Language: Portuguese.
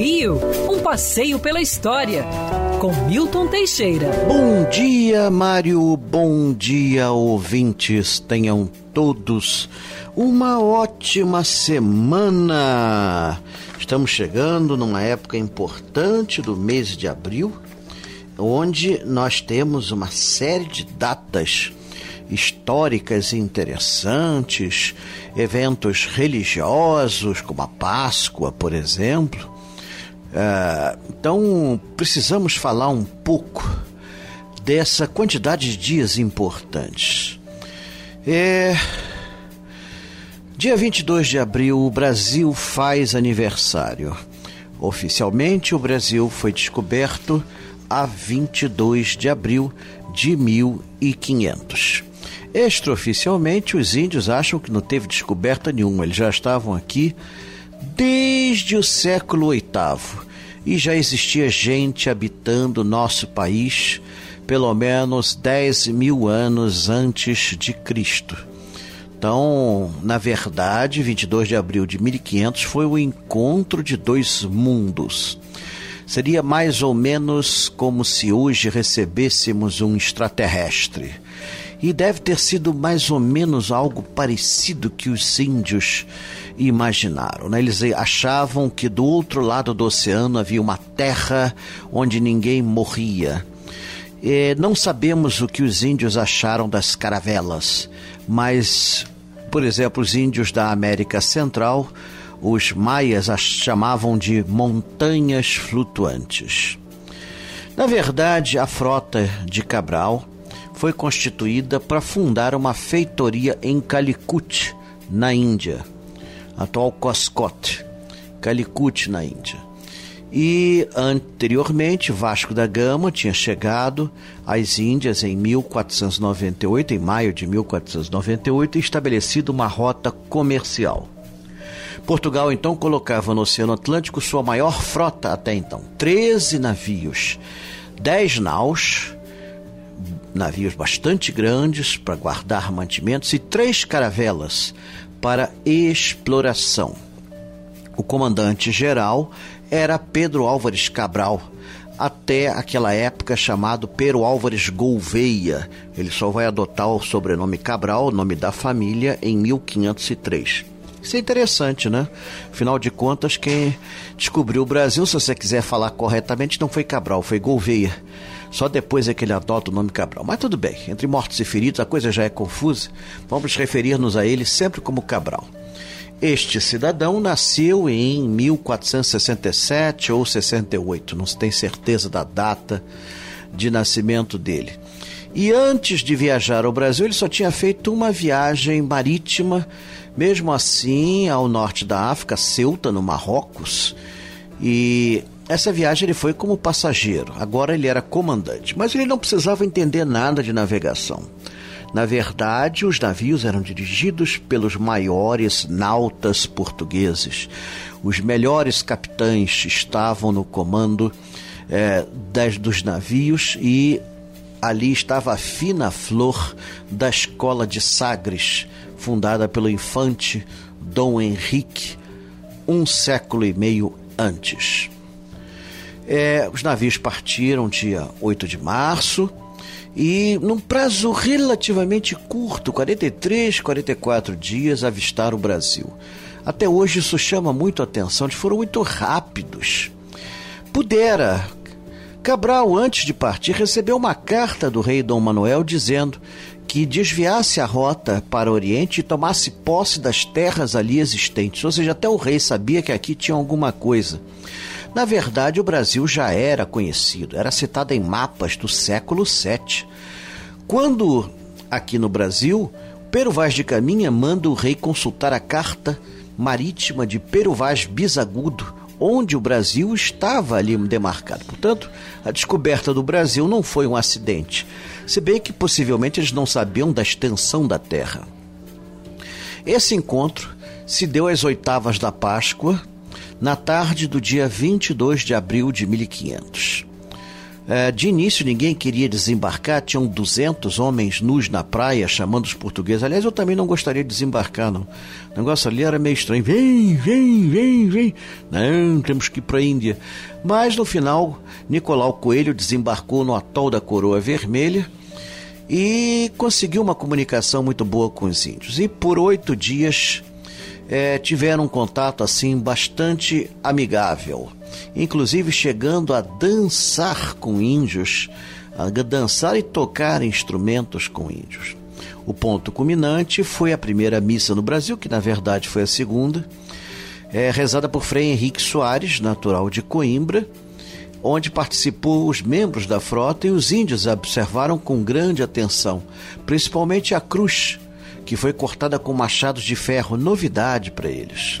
Rio, um passeio pela história, com Milton Teixeira. Bom dia, Mário. Bom dia, ouvintes. Tenham todos uma ótima semana. Estamos chegando numa época importante do mês de abril, onde nós temos uma série de datas históricas interessantes, eventos religiosos, como a Páscoa, por exemplo. Uh, então, precisamos falar um pouco dessa quantidade de dias importantes. É. Dia 22 de abril, o Brasil faz aniversário. Oficialmente, o Brasil foi descoberto a 22 de abril de 1500. Extraoficialmente, os índios acham que não teve descoberta nenhuma, eles já estavam aqui desde o século VIII e já existia gente habitando nosso país pelo menos 10 mil anos antes de Cristo. Então, na verdade, 22 de abril de 1500 foi o encontro de dois mundos. Seria mais ou menos como se hoje recebêssemos um extraterrestre e deve ter sido mais ou menos algo parecido que os índios imaginaram. Né? Eles achavam que do outro lado do oceano havia uma terra onde ninguém morria. E não sabemos o que os índios acharam das caravelas, mas, por exemplo, os índios da América Central, os maias as chamavam de montanhas flutuantes. Na verdade, a frota de Cabral foi constituída para fundar uma feitoria em Calicut, na Índia, atual Coscote, Calicut, na Índia. E anteriormente, Vasco da Gama tinha chegado às Índias em 1498, em maio de 1498, e estabelecido uma rota comercial. Portugal então colocava no Oceano Atlântico sua maior frota até então: 13 navios, 10 naus, navios bastante grandes para guardar mantimentos e três caravelas para exploração. O comandante-geral era Pedro Álvares Cabral, até aquela época chamado Pedro Álvares Gouveia. Ele só vai adotar o sobrenome Cabral, nome da família, em 1503. Isso é interessante, né? Afinal de contas, quem descobriu o Brasil, se você quiser falar corretamente, não foi Cabral, foi Gouveia. Só depois é que ele adota o nome Cabral. Mas tudo bem, entre mortos e feridos a coisa já é confusa. Vamos referir-nos a ele sempre como Cabral. Este cidadão nasceu em 1467 ou 68, não se tem certeza da data de nascimento dele. E antes de viajar ao Brasil, ele só tinha feito uma viagem marítima, mesmo assim, ao norte da África, Ceuta, no Marrocos. E essa viagem ele foi como passageiro, agora ele era comandante, mas ele não precisava entender nada de navegação. Na verdade, os navios eram dirigidos pelos maiores nautas portugueses. Os melhores capitães estavam no comando é, das, dos navios e ali estava a fina flor da escola de Sagres, fundada pelo infante Dom Henrique, um século e meio antes. É, os navios partiram dia 8 de março e, num prazo relativamente curto 43, 44 dias avistaram o Brasil. Até hoje isso chama muito a atenção, eles foram muito rápidos. Pudera. Cabral, antes de partir, recebeu uma carta do rei Dom Manuel dizendo que desviasse a rota para o Oriente e tomasse posse das terras ali existentes. Ou seja, até o rei sabia que aqui tinha alguma coisa. Na verdade, o Brasil já era conhecido, era citado em mapas do século VII. Quando, aqui no Brasil, Pero Vaz de Caminha manda o rei consultar a carta marítima de Pero Vaz Bisagudo, onde o Brasil estava ali demarcado. Portanto, a descoberta do Brasil não foi um acidente, se bem que possivelmente eles não sabiam da extensão da terra. Esse encontro se deu às oitavas da Páscoa na tarde do dia 22 de abril de 1500. É, de início ninguém queria desembarcar, tinham 200 homens nus na praia chamando os portugueses. Aliás, eu também não gostaria de desembarcar, não. O negócio ali era meio estranho. Vem, vem, vem, vem. Não, temos que ir para a Índia. Mas no final, Nicolau Coelho desembarcou no atol da Coroa Vermelha e conseguiu uma comunicação muito boa com os índios. E por oito dias é, tiveram um contato assim bastante amigável, inclusive chegando a dançar com índios, a dançar e tocar instrumentos com índios. O ponto culminante foi a primeira missa no Brasil, que na verdade foi a segunda, é, rezada por Frei Henrique Soares, natural de Coimbra, onde participou os membros da frota e os índios observaram com grande atenção, principalmente a cruz que foi cortada com machados de ferro, novidade para eles.